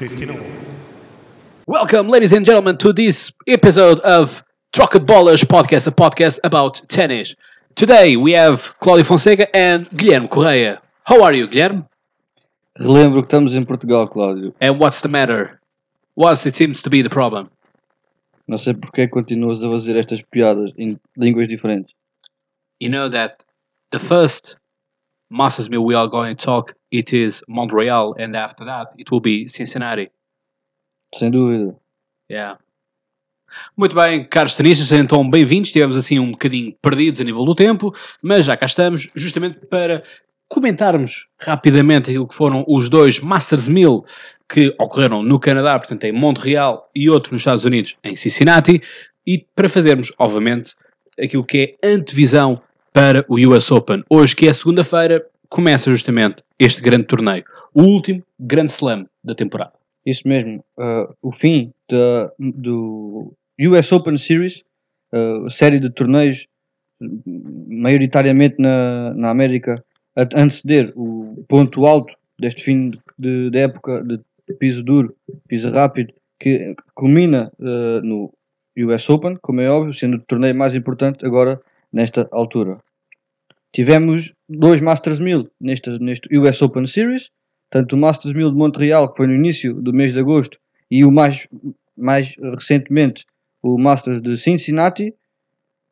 15 all. Welcome, ladies and gentlemen, to this episode of Troca Bolas podcast, a podcast about tennis. Today we have Claudio Fonseca and Guilherme Correia. How are you, Guilherme? Relembro que estamos em Portugal, Cláudio. And what's the matter? What it seems to be the problem? Não sei porque continuas a fazer estas piadas em línguas diferentes. You know that the first Masters Mill we are going to talk it is Montreal, and after that it will be Cincinnati. Sem dúvida. Yeah. Muito bem, caros tenistas, então bem-vindos. Estivemos assim um bocadinho perdidos a nível do tempo, mas já cá estamos, justamente para comentarmos rapidamente aquilo que foram os dois Masters 1000 que ocorreram no Canadá, portanto em Montreal, e outro nos Estados Unidos, em Cincinnati, e para fazermos, obviamente, aquilo que é antevisão para o US Open. Hoje, que é segunda-feira, começa justamente este grande torneio, o último grande slam da temporada. Isso mesmo. uh, o fim da- do US Open Series, uh, série de torneios, maioritariamente na, na América, a anteceder o ponto alto deste fim de, de época de piso duro, piso rápido, que culmina uh, no US Open, como é óbvio, sendo o torneio mais importante agora nesta altura. Tivemos dois Masters 1000 neste, neste US Open Series, tanto o Masters 1000 de Montreal, que foi no início do mês de agosto, e o mais, mais recentemente o Masters de Cincinnati.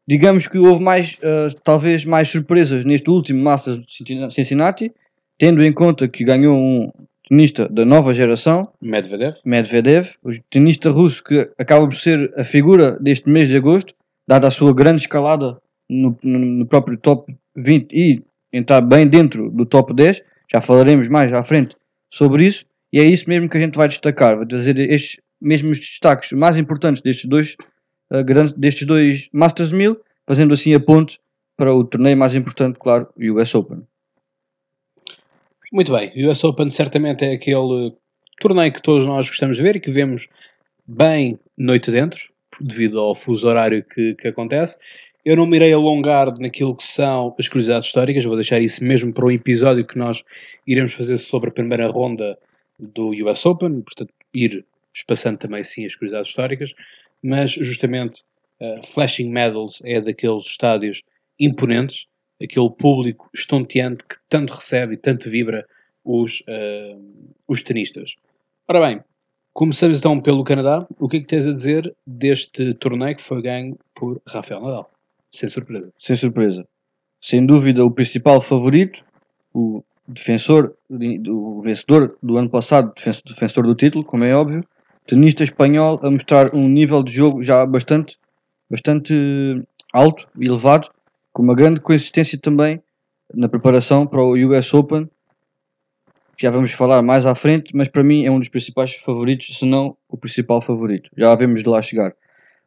Digamos que houve mais, eh, talvez mais surpresas neste último Masters de Cincinnati, tendo em conta que ganhou um tenista da nova geração, Medvedev. Medvedev, o tenista russo que acaba por ser a figura deste mês de agosto, dada a sua grande escalada no- no próprio top 20 e entrar bem dentro do top 10. Já falaremos mais à frente sobre isso. E é isso mesmo que a gente vai destacar. Vou trazer estes mesmos destaques mais importantes destes dois, eh, grandes, destes dois Masters 1000, fazendo assim a ponte para o torneio mais importante, claro, o US Open. Muito bem, o US Open certamente é aquele torneio que todos nós gostamos de ver e que vemos bem noite dentro, devido ao fuso horário que, que acontece. Eu não me irei alongar naquilo que são as curiosidades históricas, vou deixar isso mesmo para um episódio que nós iremos fazer sobre a primeira ronda do US Open, portanto, ir espaçando também sim as curiosidades históricas, mas justamente uh, Flashing Medals é daqueles estádios imponentes, aquele público estonteante que tanto recebe e tanto vibra os, eh, os tenistas. Ora bem, começamos então pelo Canadá. O que é que tens a dizer deste torneio que foi ganho por Rafael Nadal? Sem surpresa. sem surpresa. Sem dúvida, o principal favorito, o defensor, o vencedor do ano passado, defen- defensor do título, como é óbvio, tenista espanhol a mostrar um nível de jogo já bastante, bastante alto e elevado, com uma grande consistência também na preparação para o US Open. que Já vamos falar mais à frente, mas para mim é um dos principais favoritos, se não o principal favorito. Já havemos de lá chegar.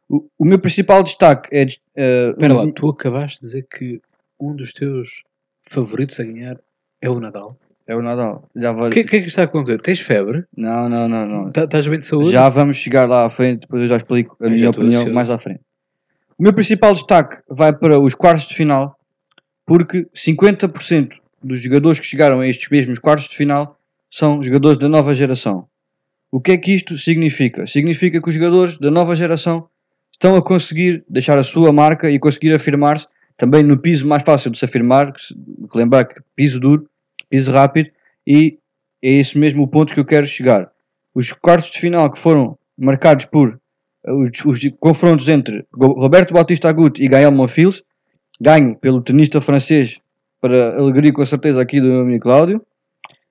O, o meu principal destaque é. eh, Espera lá, um- tu acabaste de dizer que um dos teus favoritos a ganhar é o Nadal. É o Nadal. Já vai... O que, o que é que está a acontecer? Tens febre? Não, não, não, não. Tá- Estás bem de saúde? Já vamos chegar lá à frente, depois eu já explico a Eu minha opinião ansioso. mais à frente. O meu principal destaque vai para os quartos de final, porque 50% dos jogadores que chegaram a estes mesmos quartos de final são jogadores da nova geração. O que é que isto significa? Significa que os jogadores da nova geração estão a conseguir deixar a sua marca e conseguir afirmar-se também no piso mais fácil de se afirmar, que se- que lembrar que piso duro, piso rápido, e é esse mesmo o ponto que eu quero chegar. Os quartos de final que foram marcados por uh, os, os confrontos entre Roberto Bautista Agut e Gael Monfils, ganho pelo tenista francês, para alegria com certeza aqui do meu amigo Cláudio.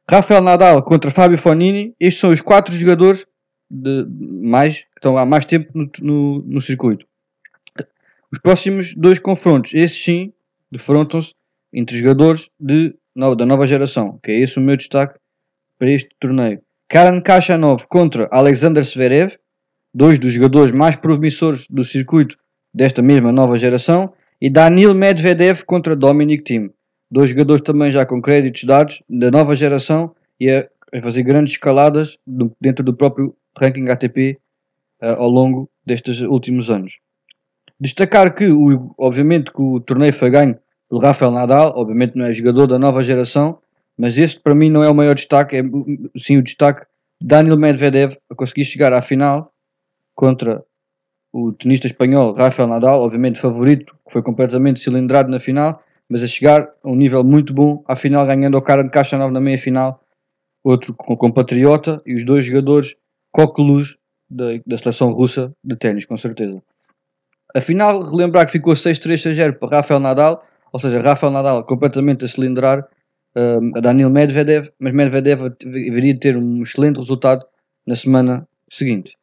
Rafael Nadal contra Fábio Fonini, estes são os quatro jogadores de, mais, estão há mais tempo no, no, no circuito. Os próximos dois confrontos, esses sim, defrontam-se entre jogadores de, no- da nova geração, que é esse o meu destaque para este torneio. Karen Khachanov contra Alexander Zverev, dois dos jogadores mais promissores do circuito desta mesma nova geração, e Danil Medvedev contra Dominic Thiem, dois jogadores também já com créditos dados da nova geração e a, fazer grandes escaladas dentro do próprio ranking ATP eh, ao longo destes últimos anos. Destacar que, o- obviamente, que o torneio foi ganho pelo Rafael Nadal, obviamente não é jogador da nova geração, mas este para mim não é o maior destaque, é sim o destaque Daniel Medvedev a conseguir chegar à final contra o tenista espanhol Rafael Nadal, obviamente favorito, que foi completamente cilindrado na final, mas a chegar a um nível muito bom, à final ganhando ao cara de caixa 9 na meia final, outro compatriota e os dois jogadores coqueluche da, da seleção russa de ténis, com certeza. Afinal, relembrar que ficou 6-3-6-0 para Rafael Nadal, ou seja, Rafael Nadal completamente a cilindrar um, a Daniel Medvedev, mas Medvedev deveria ter um excelente resultado na semana seguinte.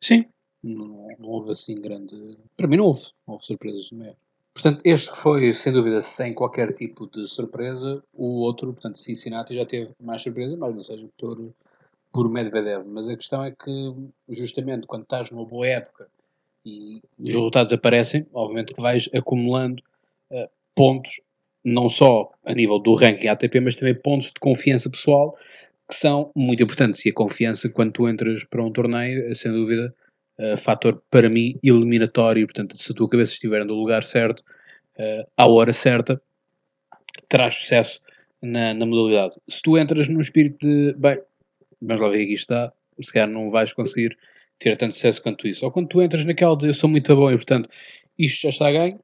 Sim, não, não houve assim grande. Para mim, não houve, não houve surpresas, não é? Portanto, este foi, sem dúvida, sem qualquer tipo de surpresa. O outro, portanto, Cincinnati, já teve mais surpresa, mas não seja por, por Medvedev. Mas a questão é que, justamente, quando estás numa boa época e os resultados aparecem, obviamente que vais acumulando uh, pontos, não só a nível do ranking ATP, mas também pontos de confiança pessoal que são muito importantes. E a confiança, quando tu entras para um torneio, é sem dúvida uh, fator para mim eliminatório. Portanto, se a tua cabeça estiver no lugar certo, uh, à hora certa, terás sucesso na, na, modalidade. Se tu entras num espírito de, bem, lá ver aqui está, se calhar não vais conseguir ter tanto sucesso quanto isso. Ou quando tu entras naquela de eu sou muito bom e portanto isto já está a ganho,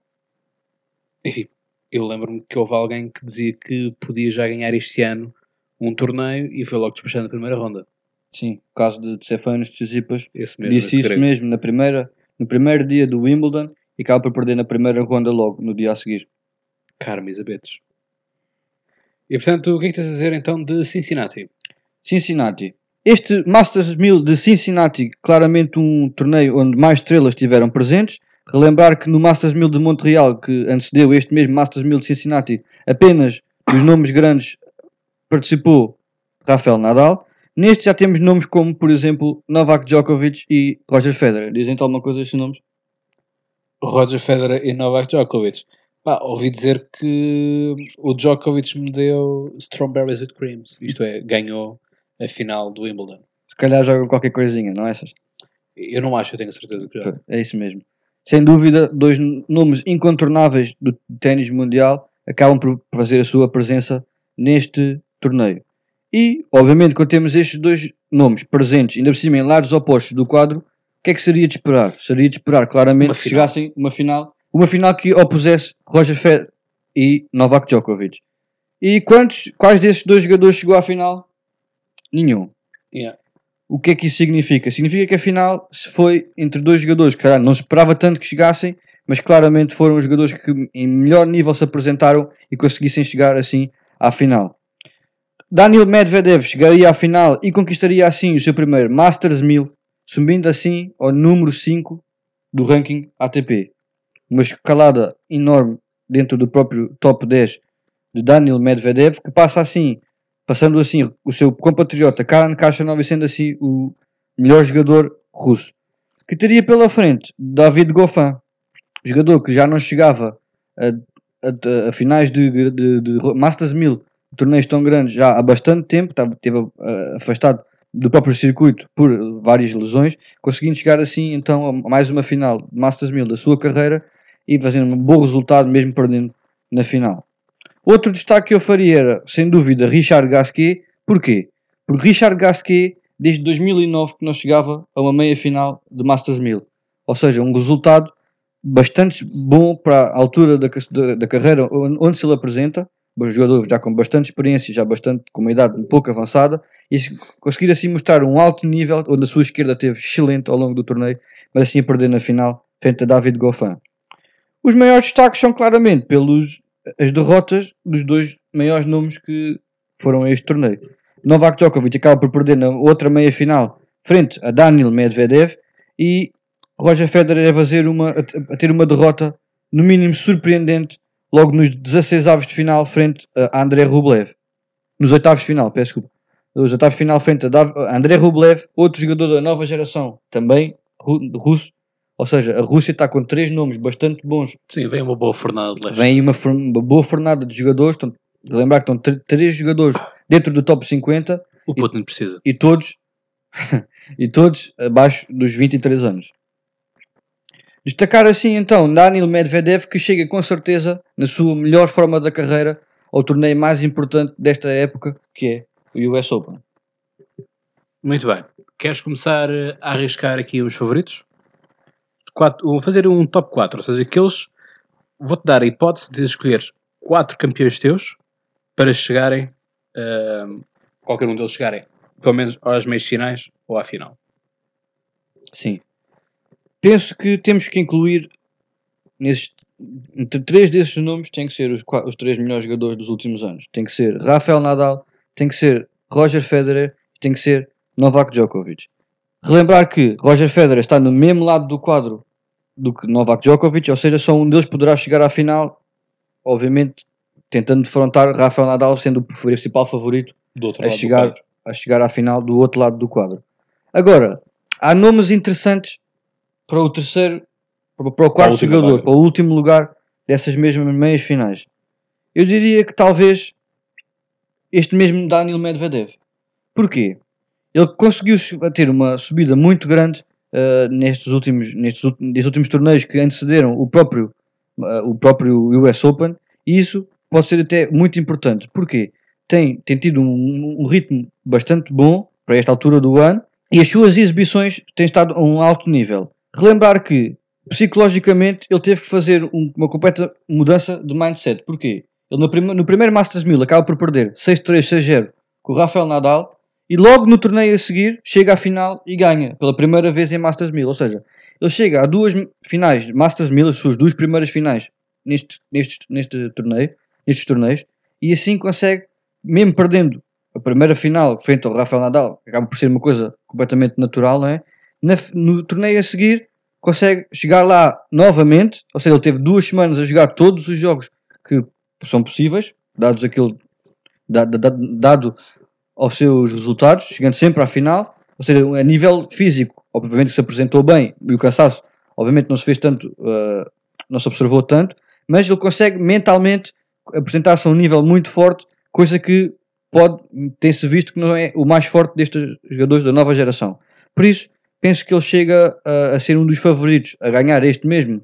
enfim, eu lembro-me que houve alguém que dizia que podia já ganhar este ano um torneio e foi logo despachado na primeira ronda. Sim, o caso de Stefanos Tsitsipas mesmo, disse isso mesmo na primeira, no primeiro dia do Wimbledon e acaba por perder na primeira ronda logo, no dia a seguir. Carme Isabetes. E portanto, o que é que tens a dizer então de Cincinnati? Cincinnati. Este Masters 1000 de Cincinnati, claramente um torneio onde mais estrelas estiveram presentes. Relembrar que no Masters 1000 de Montreal, que antecedeu este mesmo Masters 1000 de Cincinnati, apenas os nomes grandes participou Rafael Nadal. Neste já temos nomes como, por exemplo, Novak Djokovic e Roger Federer. Dizem-te alguma coisa destes nomes? Roger Federer e Novak Djokovic. Pá, ouvi dizer que o Djokovic me deu Strawberries with Creams. Isto é, ganhou a final do Wimbledon. Se calhar jogam qualquer coisinha, não é? Eu não acho, eu tenho a certeza que já. É isso mesmo. Sem dúvida, dois nomes incontornáveis do ténis mundial acabam por fazer a sua presença neste torneio. E, obviamente, quando temos estes dois nomes presentes, ainda por cima em lados opostos do quadro, o que é que seria de esperar? Seria de esperar claramente Uma que final. chegassem uma final, uma final que opusesse Roger Federer e Novak Djokovic. E quantos, quais desses dois jogadores chegou à final? Nenhum. Yeah. O que é que isso significa? Significa que a final se foi entre dois jogadores que caralho, não se esperava tanto que chegassem, mas claramente foram os jogadores que em melhor nível se apresentaram e conseguissem chegar assim à final. Daniel Medvedev chegaria à final e conquistaria assim o seu primeiro Masters 1000, subindo assim ao número 5 do ranking ATP. Uma escalada enorme dentro do próprio top 10 de Daniel Medvedev, que passa assim, passando assim o seu compatriota Karen Khachanov e sendo assim o melhor jogador russo. Que teria pela frente David Goffin, jogador que já não chegava a, a- a finais de, de- de Masters 1000, torneios tão grandes já há bastante tempo, esteve ah, afastado do próprio circuito por várias lesões, conseguindo chegar assim então a mais uma final de Masters 1000 da sua carreira e fazendo um bom resultado mesmo perdendo na final. Outro destaque que eu faria era, sem dúvida, Richard Gasquet. Porquê? Porque Richard Gasquet, desde 2009 que não chegava a uma meia final de Masters 1000. Ou seja, um resultado bastante bom para a altura da, da, da carreira onde se ele apresenta. Um jogador já com bastante experiência, já bastante com uma idade um pouco avançada. E se conseguir assim mostrar um alto nível, onde a sua esquerda teve excelente ao longo do torneio, mas assim a perder na final frente a David Goffin. Os maiores destaques são claramente pelos as derrotas dos dois maiores nomes que foram a este torneio. Novak Djokovic acaba por perder na outra meia final frente a Daniel Medvedev e Roger Federer a, fazer uma, a, ter uma derrota no mínimo surpreendente logo nos 16 avos de final frente a André Rublev. Nos oitavos de final, peço desculpa. Nos oitavos de final frente a André Rublev, outro jogador da nova geração, também ru- russo. Ou seja, a Rússia está com três nomes bastante bons Sim, vem uma boa fornada de leste. Vem uma, uma boa fornada de jogadores. Estão, lembrar que estão tr- três jogadores dentro do top 50 O Putin precisa. e todos, e todos abaixo dos 23 anos. Destacar assim então Daniel Medvedev que chega com certeza na sua melhor forma da carreira ao torneio mais importante desta época que é o US Open. Muito bem. Queres começar a arriscar aqui os favoritos? Vou fazer um top 4, ou seja, aqueles. Vou-te dar a hipótese de escolheres quatro campeões teus para chegarem. ehm, qualquer um deles chegarem, pelo menos às meias finais ou à final. Sim. Penso que temos que incluir entre três desses nomes tem que ser os, os três melhores jogadores dos últimos anos. Tem que ser Rafael Nadal, tem que ser Roger Federer e tem que ser Novak Djokovic. Relembrar que Roger Federer está no mesmo lado do quadro do que Novak Djokovic, ou seja, só um deles poderá chegar à final, obviamente tentando defrontar Rafael Nadal sendo o principal favorito a chegar, a chegar à final do outro lado do quadro. Agora, há nomes interessantes para o terceiro, para, o quarto jogador, vaga. para o último lugar dessas mesmas meias finais. Eu diria que talvez este mesmo Daniel Medvedev. Porquê? Ele conseguiu ter uma subida muito grande ah, nestes, últimos, nestes, nestes últimos torneios que antecederam o próprio, ah, o próprio US Open e isso pode ser até muito importante. Porquê? Tem, tem tido um, um ritmo bastante bom para esta altura do ano e as suas exibições têm estado a um alto nível. Relembrar que, psicologicamente, ele teve que fazer um- uma completa mudança de mindset. Porquê? Ele no, prime- no primeiro Masters 1000 acaba por perder 6-3, 6-0 com o Rafael Nadal e logo no torneio a seguir chega à final e ganha pela primeira vez em Masters 1000. Ou seja, ele chega a duas finais Masters 1000, as suas duas primeiras finais neste, neste, neste torneio, nestes torneios, e assim consegue, mesmo perdendo a primeira final frente ao Rafael Nadal, que acaba por ser uma coisa completamente natural, não é? Na no torneio a seguir consegue chegar lá novamente, ou seja, ele teve duas semanas a jogar todos os jogos que são possíveis, dados aquilo, da- da- da- dado aos seus resultados, chegando sempre à final, ou seja, a nível físico, obviamente se apresentou bem, e o cansaço, obviamente não se fez tanto, uh, não se observou tanto, mas ele consegue mentalmente apresentar-se a um nível muito forte, coisa que pode ter-se visto que não é o mais forte destes jogadores da nova geração. Por isso, penso que ele chega a, a ser um dos favoritos a ganhar este mesmo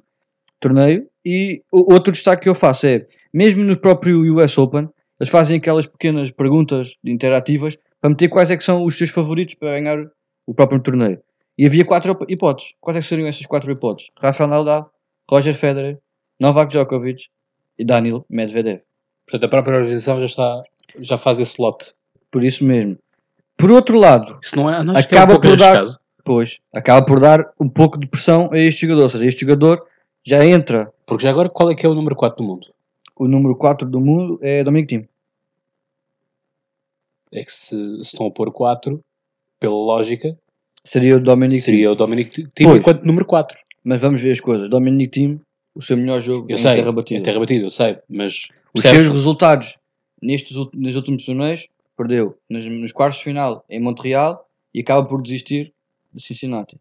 torneio. E outro destaque que eu faço é, mesmo no próprio US Open, eles fazem aquelas pequenas perguntas interativas para meter quais é que são os seus favoritos para ganhar o próprio torneio. E havia quatro hip- hipóteses. Quais é que seriam essas quatro hipóteses? Rafael Nadal, Roger Federer, Novak Djokovic e Daniel Medvedev. Portanto, a própria organização já, está, já faz esse lote. Por isso mesmo. Por outro lado, Isso não é, não que é Acaba um por dar- pois, acaba por dar um pouco de pressão a este jogador. Ou seja, este jogador já entra. Porque já agora, qual é que é o número 4 do mundo? O número 4 do mundo é Dominic Thiem. É que se, se estão a pôr 4, pela lógica, Seria o Dominic seria o Dominic Pois. enquanto número 4. Mas vamos ver as coisas. Dominic Thiem, o seu melhor jogo Eu em sei, terra batida. em terra batida, eu sei, mas Os seus resultados nestes, nos últimos torneios, perdeu nos, nos quartos de final em Montreal e acaba por desistir de Cincinnati.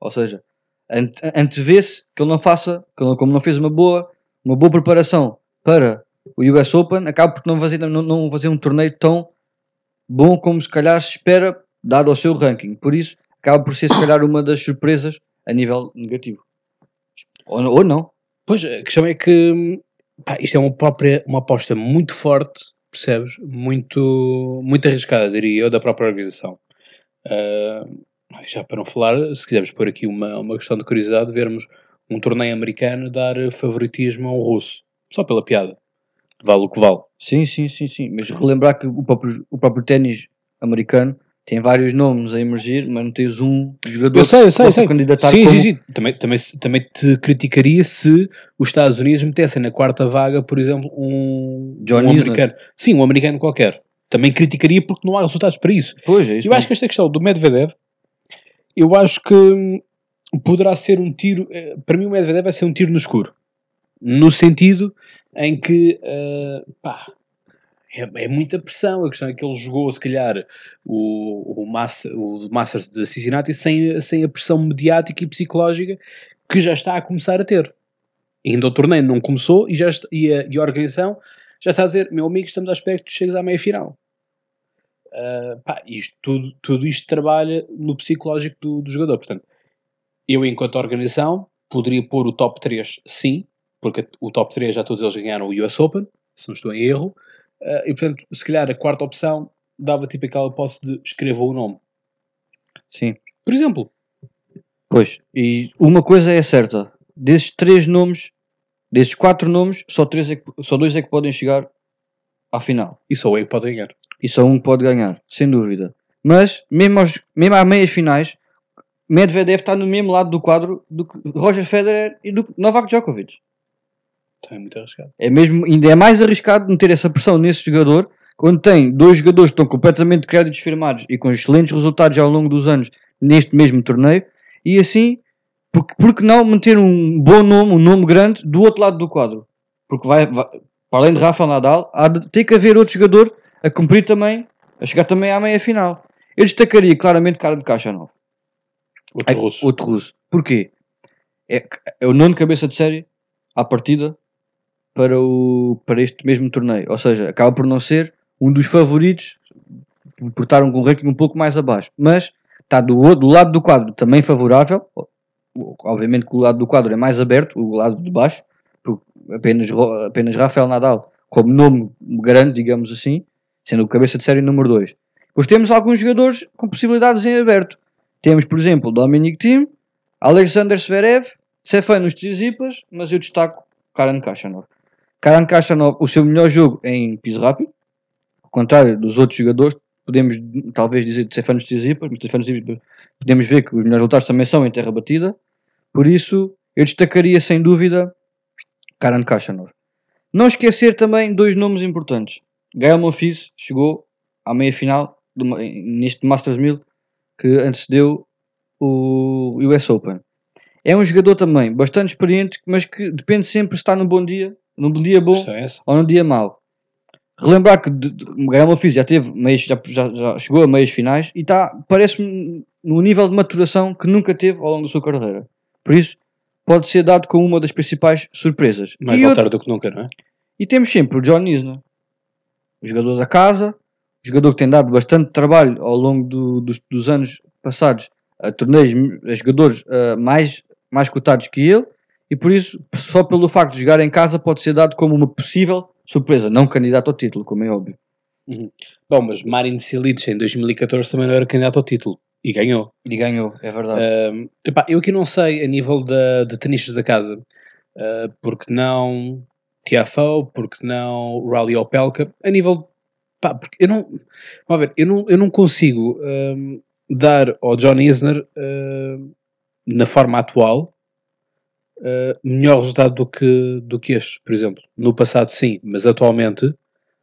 Ou seja, ante- antevê-se que ele não faça, que ele, como não fez uma boa, uma boa preparação para o US Open, acaba por não fazer, não, não fazer um torneio tão bom como se calhar se espera, dado ao seu ranking. Por isso, acaba por ser se calhar uma das surpresas a nível negativo. Ou, ou não. Pois, a questão é que pá, isto é uma, própria, uma aposta muito forte, percebes? Muito, muito arriscada, diria eu, da própria organização. Ah, já para não falar, se quisermos pôr aqui uma, uma questão de curiosidade, vermos um torneio americano dar favoritismo a um russo, só pela piada. Vale o que vale. Sim, sim, sim, sim. Mas relembrar que o próprio, o próprio ténis americano tem vários nomes a emergir, mas não tens um jogador Eu sei, eu sei, eu possa sei. candidatar Sim, como... sim, sim. Também, também, também te criticaria se os Estados Unidos metessem na quarta vaga, por exemplo, um, John um americano. Sim, um americano qualquer. Também criticaria porque não há resultados para isso. Pois, é isso Eu acho que esta questão do Medvedev, eu acho que hum, poderá ser um tiro. eh, Para mim, o Medvedev vai ser um tiro no escuro. No sentido em que, eh, pá, é, é muita pressão. A questão é que ele jogou, se calhar, o, o, Massa- o Masters de Cincinnati sem, sem a pressão mediática e psicológica que já está a começar a ter. Ainda o torneio não começou e, já está- e, a, e a organização já está a dizer: meu amigo, estamos à espera que tu chegues à meia final. Uh, pá, isto, tudo, tudo isto trabalha no psicológico do, do jogador. Portanto, eu, enquanto organização, poderia pôr o top 3, sim, porque o top 3 já todos eles ganharam o US Open, se não estou em erro, Uh, e portanto, se calhar a quarta opção dava tipo aquela posse de escreva o nome. Sim. Por exemplo. Pois, e uma coisa é certa: desses três nomes, desses quatro nomes, só, três é que- só dois é que podem chegar à final. E só o que pode ganhar. E só um pode ganhar, sem dúvida. Mas, mesmo, aos, mesmo às meias finais, Medvedev está no mesmo lado do quadro do que Roger Federer e do que Novak Djokovic. Então é muito arriscado. É mesmo, ainda é mais arriscado meter essa pressão nesse jogador quando tem dois jogadores que estão completamente créditos firmados e com excelentes resultados ao longo dos anos neste mesmo torneio e assim, porque, porque não meter um bom nome, um nome grande do outro lado do quadro? Porque vai, vai- para além de Rafa Nadal, há de ter que haver outro jogador a cumprir também, a chegar também à meia final. Eu destacaria claramente cara de caixa não. Outro russo. Outro russo. Porquê? É, é o nono cabeça de série à partida para, o, para este mesmo torneio. Ou seja, acaba por não ser um dos favoritos por estar um, ranking um pouco mais abaixo. Mas está do, do lado do quadro também favorável. Obviamente que o lado do quadro é mais aberto, o lado de baixo. porque Apenas, apenas Rafael Nadal como nome grande, digamos assim, sendo o cabeça de série número 2. Depois temos alguns jogadores com possibilidades em aberto. Temos, por exemplo, Dominic Thiem, Alexander Zverev, Stefanos Tsitsipas, mas eu destaco Karen Khachanov. Karen Khachanov, o seu melhor jogo em piso rápido, ao contrário dos outros jogadores, podemos talvez dizer de Stefanos Tsitsipas, mas Stefanos podemos ver que os melhores resultados também são em terra batida, por isso eu destacaria sem dúvida Karen Khachanov. Não esquecer também dois nomes importantes. Gael Monfils chegou à meia-final neste Masters 1000 que antecedeu o US Open. É um jogador também bastante experiente, mas que depende sempre se está num bom dia, num dia bom é ou num dia mau. Relembrar que Gael Monfils já teve meias, já, já- já chegou a meias finais e está, parece-me, no nível de maturação que nunca teve ao longo da sua carreira. Por isso, pode ser dado como uma das principais surpresas. Mais e, voltar outro- do que nunca, não é? e temos sempre o John Isner, o jogador da casa, o jogador que tem dado bastante trabalho ao longo do- dos, dos anos passados a torneios, a jogadores ah, mais, mais cotados que ele, e por isso, só pelo facto de jogar em casa, pode ser dado como uma possível surpresa, não candidato ao título, como é óbvio. Bom, mas Marin Cilic em 2014 também não era candidato ao título. E ganhou. E ganhou, é verdade. Ahm, epá, eu aqui não sei a nível da, de tenistas da casa. ah, porque não Tiafoe, porque não Rally Opelka. A nível. Pá, porque eu não. Vamos ver, eu não, eu não consigo dar ao John Isner, na forma atual, ah, melhor resultado do que, do que este, por exemplo. No passado, sim, mas atualmente,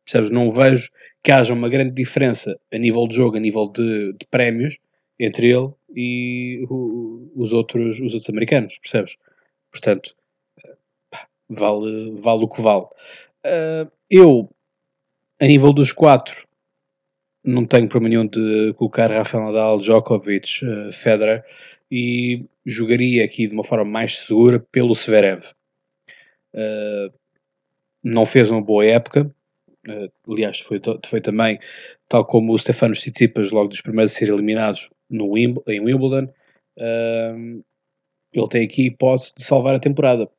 percebes? Não vejo que haja uma grande diferença a nível de jogo, a nível de, de prémios, entre ele e o- os, outros, os outros americanos, percebes? Portanto, pá, vale, vale o que vale. Ah, eu, a nível dos quatro, não tenho problema nenhum de colocar Rafael Nadal, Djokovic, eh, Federer e jogaria aqui de uma forma mais segura pelo Severev. Eh, não fez uma boa época, eh, aliás, foi, foi também, tal como o Stefanos Tsitsipas, logo dos primeiros a ser eliminados no Wimb- em Wimbledon, eh, ele tem aqui hipótese de salvar a temporada.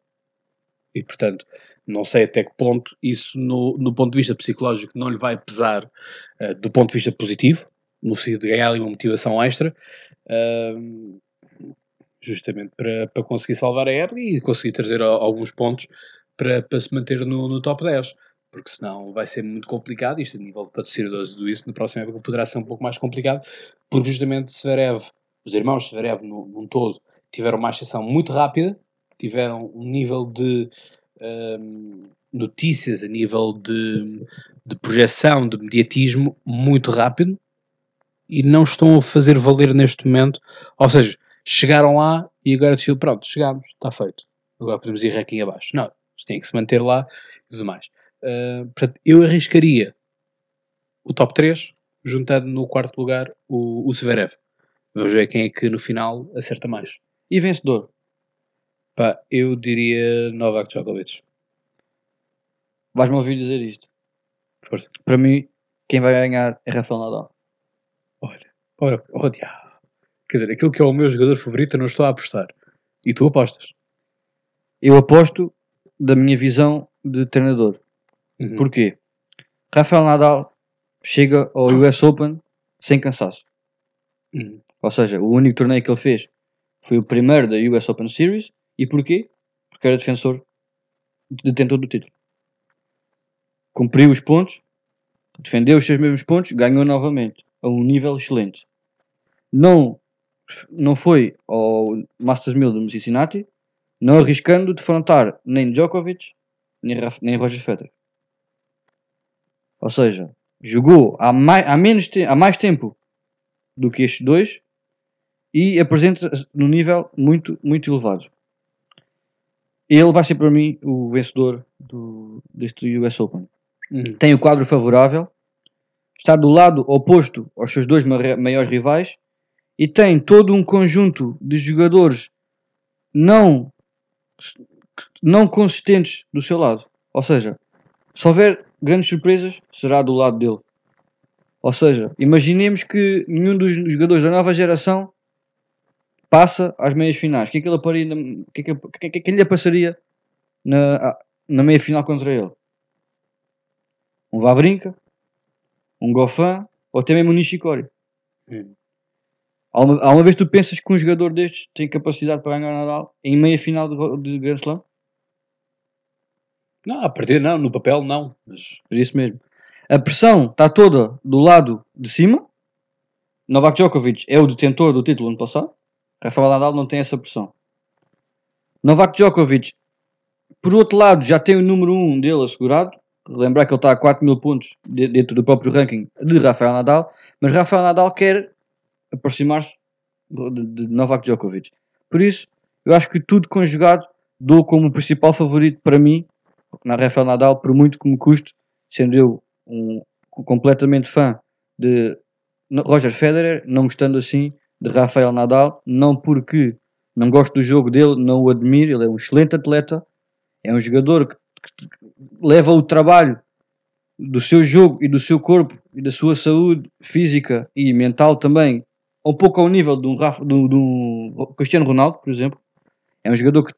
E, portanto, não sei até que ponto isso, no, no ponto de vista psicológico, não lhe vai pesar eh, do ponto de vista positivo, no sentido de ganhar ali uma motivação extra, ahm, justamente para, para conseguir salvar a época e conseguir trazer alguns pontos para, para se manter no, no top 10. Porque senão vai ser muito complicado, isto a nível de patrocinadores tudo isso, na próxima época poderá ser um pouco mais complicado, porque justamente Severev, os irmãos Severev no, num todo, tiveram uma ascensão muito rápida, tiveram um nível de ahm, notícias, a nível de, de projeção, de mediatismo muito rápido e não estão a fazer valer neste momento. Ou seja, chegaram lá e agora decidiu, pronto, chegámos, está feito. Agora podemos ir aqui abaixo. Não, tem que se manter lá e tudo mais. Ah, portanto, eu arriscaria o top 3, juntando no quarto lugar o, o Severev. Vamos ver quem é que no final acerta mais. E vencedor? Pá, eu diria Novak Djokovic. Vais-me ouvir dizer isto. Força. Para mim, quem vai ganhar é Rafael Nadal. Olha, olha, diabo. Quer dizer, aquilo que é o meu jogador favorito eu não estou a apostar. E tu apostas. Eu aposto da minha visão de treinador. Uhum. Porquê? Rafael Nadal chega ao US Open sem cansaço. Hum. Ou seja, o único torneio que ele fez foi o primeiro da US Open Series. E porquê? Porque era defensor, detentor do título. Cumpriu os pontos, defendeu os seus mesmos pontos, ganhou novamente, a um nível excelente. Não, não foi ao Masters 1000 de Cincinnati, não arriscando defrontar nem Djokovic, nem, Raf- nem Roger Federer. Ou seja, jogou há mais, há menos há mais tempo do que estes dois e apresenta-se num nível muito, muito elevado. Ele vai ser para mim o vencedor do, deste US Open. Hum. Tem o quadro favorável, está do lado oposto aos seus dois ma- maiores rivais e tem todo um conjunto de jogadores não, não consistentes do seu lado. Ou seja, se houver grandes surpresas, será do lado dele. Ou seja, imaginemos que nenhum dos jogadores da nova geração passa às meias finais. O que é que ele aparia na, o que é que, o que é que- quem lhe passaria na, na meia final contra ele? Um Vavrinka, um Goffin ou até mesmo um Nishikori. Hum. Há uma, há uma vez tu pensas que um jogador destes tem capacidade para ganhar o Nadal em meia final de, de Grand Slam? Não, a partir não, no papel não. Mas Por isso mesmo. A pressão está toda do lado de cima. Novak Djokovic é o detentor do título ano passado. Rafael Nadal não tem essa pressão. Novak Djokovic, por outro lado, já tem o número 1 um dele assegurado. Lembrar que ele está a 4 mil pontos de- dentro do próprio ranking de Rafael Nadal. Mas Rafael Nadal quer aproximar-se de, de- Novak Djokovic. Por isso, eu acho que tudo conjugado dou como principal favorito para mim na Rafael Nadal, por muito que me custe, sendo eu um completamente fã de Roger Federer, não gostando assim de Rafael Nadal, não porque não gosto do jogo dele, não o admiro, ele é um excelente atleta, é um jogador que, que- que leva o trabalho do seu jogo e do seu corpo e da sua saúde física e mental também, um pouco ao nível de um, Rafa, de um- de um Cristiano Ronaldo, por exemplo. É um jogador que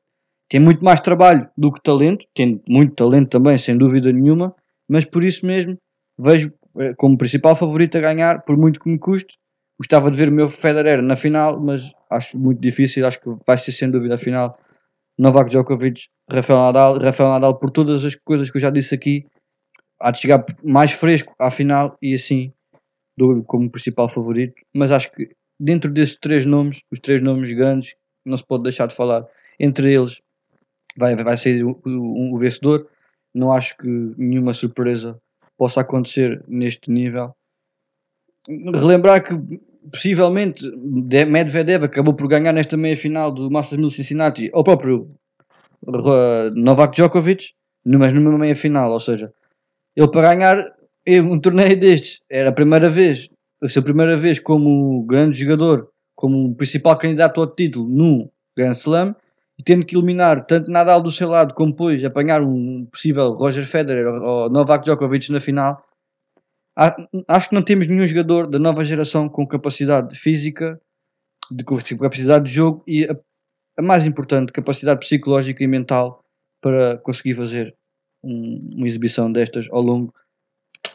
tem muito mais trabalho do que talento, tem muito talento também, sem dúvida nenhuma, mas por isso mesmo vejo eh, como principal favorito a ganhar, por muito que me custe. Gostava de ver o meu Federer na final, mas acho muito difícil, acho que vai ser sem dúvida a final. Novak Djokovic, Rafael Nadal, Rafael Nadal por todas as coisas que eu já disse aqui, há de chegar mais fresco à final e assim dou como principal favorito, mas acho que dentro desses três nomes, os três nomes grandes, não se pode deixar de falar, entre eles vai, vai ser o, o- o vencedor. Não acho que nenhuma surpresa possa acontecer neste nível. Relembrar que possivelmente De- Medvedev acabou por ganhar nesta meia final do Masters 1000 Cincinnati ao próprio Novak Djokovic, mas numa meia final, ou seja, ele para ganhar um torneio destes era a primeira vez, a sua primeira vez como grande jogador, como principal candidato ao título num Grand Slam e tendo que eliminar tanto Nadal do seu lado como depois apanhar um possível Roger Federer ou, Novak Djokovic na final. Acho que não temos nenhum jogador da nova geração com capacidade física, de capacidade de jogo e a, a mais importante, capacidade psicológica e mental para conseguir fazer um- uma exibição destas ao longo.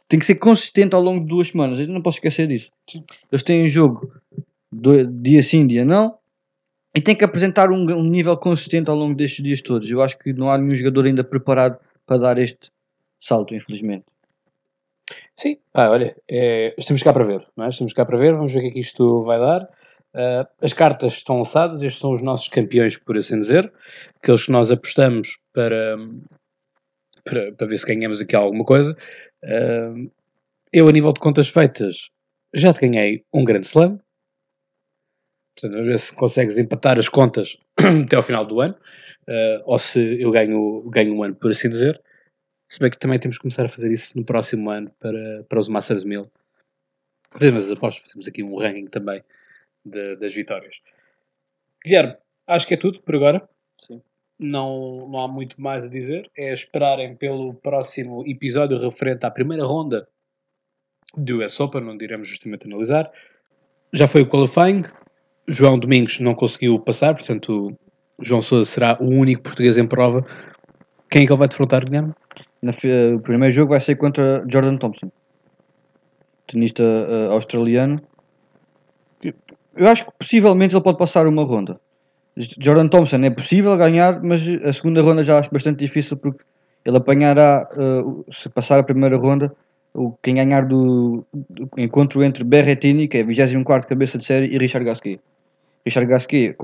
Tem que ser consistente ao longo de duas semanas, eu não posso esquecer disso. Eles têm um jogo do- dia sim, dia não, e tem que apresentar um, um nível consistente ao longo destes dias todos. Eu acho que não há nenhum jogador ainda preparado para dar este salto, infelizmente. Sim, pá, olha, é, estamos cá para ver, não é? Estamos cá para ver, vamos ver o que é que isto vai dar. Ah, as cartas estão lançadas, estes são os nossos campeões, por assim dizer, aqueles que nós apostamos para, para, para ver se ganhamos aqui alguma coisa. Ah, eu, a nível de contas feitas, já te ganhei um grande slam. Portanto, vamos ver se consegues empatar as contas até ao final do ano, ah, ou se eu ganho, ganho um ano, por assim dizer. Se bem que também temos que começar a fazer isso no próximo ano para, para os Masters 1000. Fazemos as apostas, fazemos aqui um ranking também de- das vitórias. Guilherme, acho que é tudo por agora. Sim. Não, não há muito mais a dizer. É esperarem pelo próximo episódio referente à primeira ronda do US Open, onde iremos justamente analisar. Já foi o qualifying. João Domingos não conseguiu passar, portanto, João Sousa será o único português em prova. Quem é que ele vai defrontar, Guilherme? Eh, o primeiro jogo vai ser contra Jordan Thompson, tenista eh, australiano. Eu acho que possivelmente ele pode passar uma ronda. Jordan Thompson é possível ganhar, mas a segunda ronda já acho bastante difícil porque ele apanhará, uh, se passar a primeira ronda, o, quem ganhar do, do encontro entre Berrettini, que é 24 cabeça de série, e Richard Gasquet. Richard Gasquet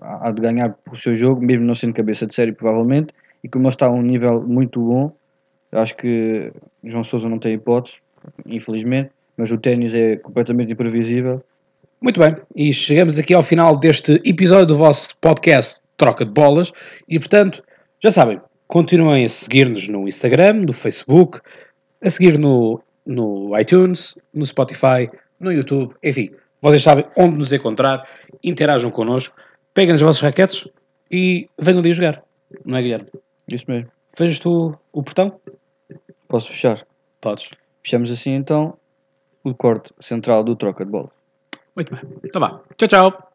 há de ganhar o seu jogo, mesmo não sendo cabeça de série, provavelmente, e como ele está a um nível muito bom, acho que João Souza não tem hipótese, infelizmente, mas o ténis é completamente imprevisível. Muito bem, e chegamos aqui ao final deste episódio do vosso podcast Troca de Bolas, e portanto, já sabem, continuem a seguir-nos no Instagram, no Facebook, a seguir no, no iTunes, no Spotify, no YouTube, enfim, vocês sabem onde nos encontrar, interajam connosco, peguem os vossos raquetes e venham de jogar. Não é, Guilherme? Isso mesmo. Fechas tu o portão? Posso fechar? Podes. Fechamos assim então o corte central do troca de bola. Muito bem. Então vá. Tchau, tchau.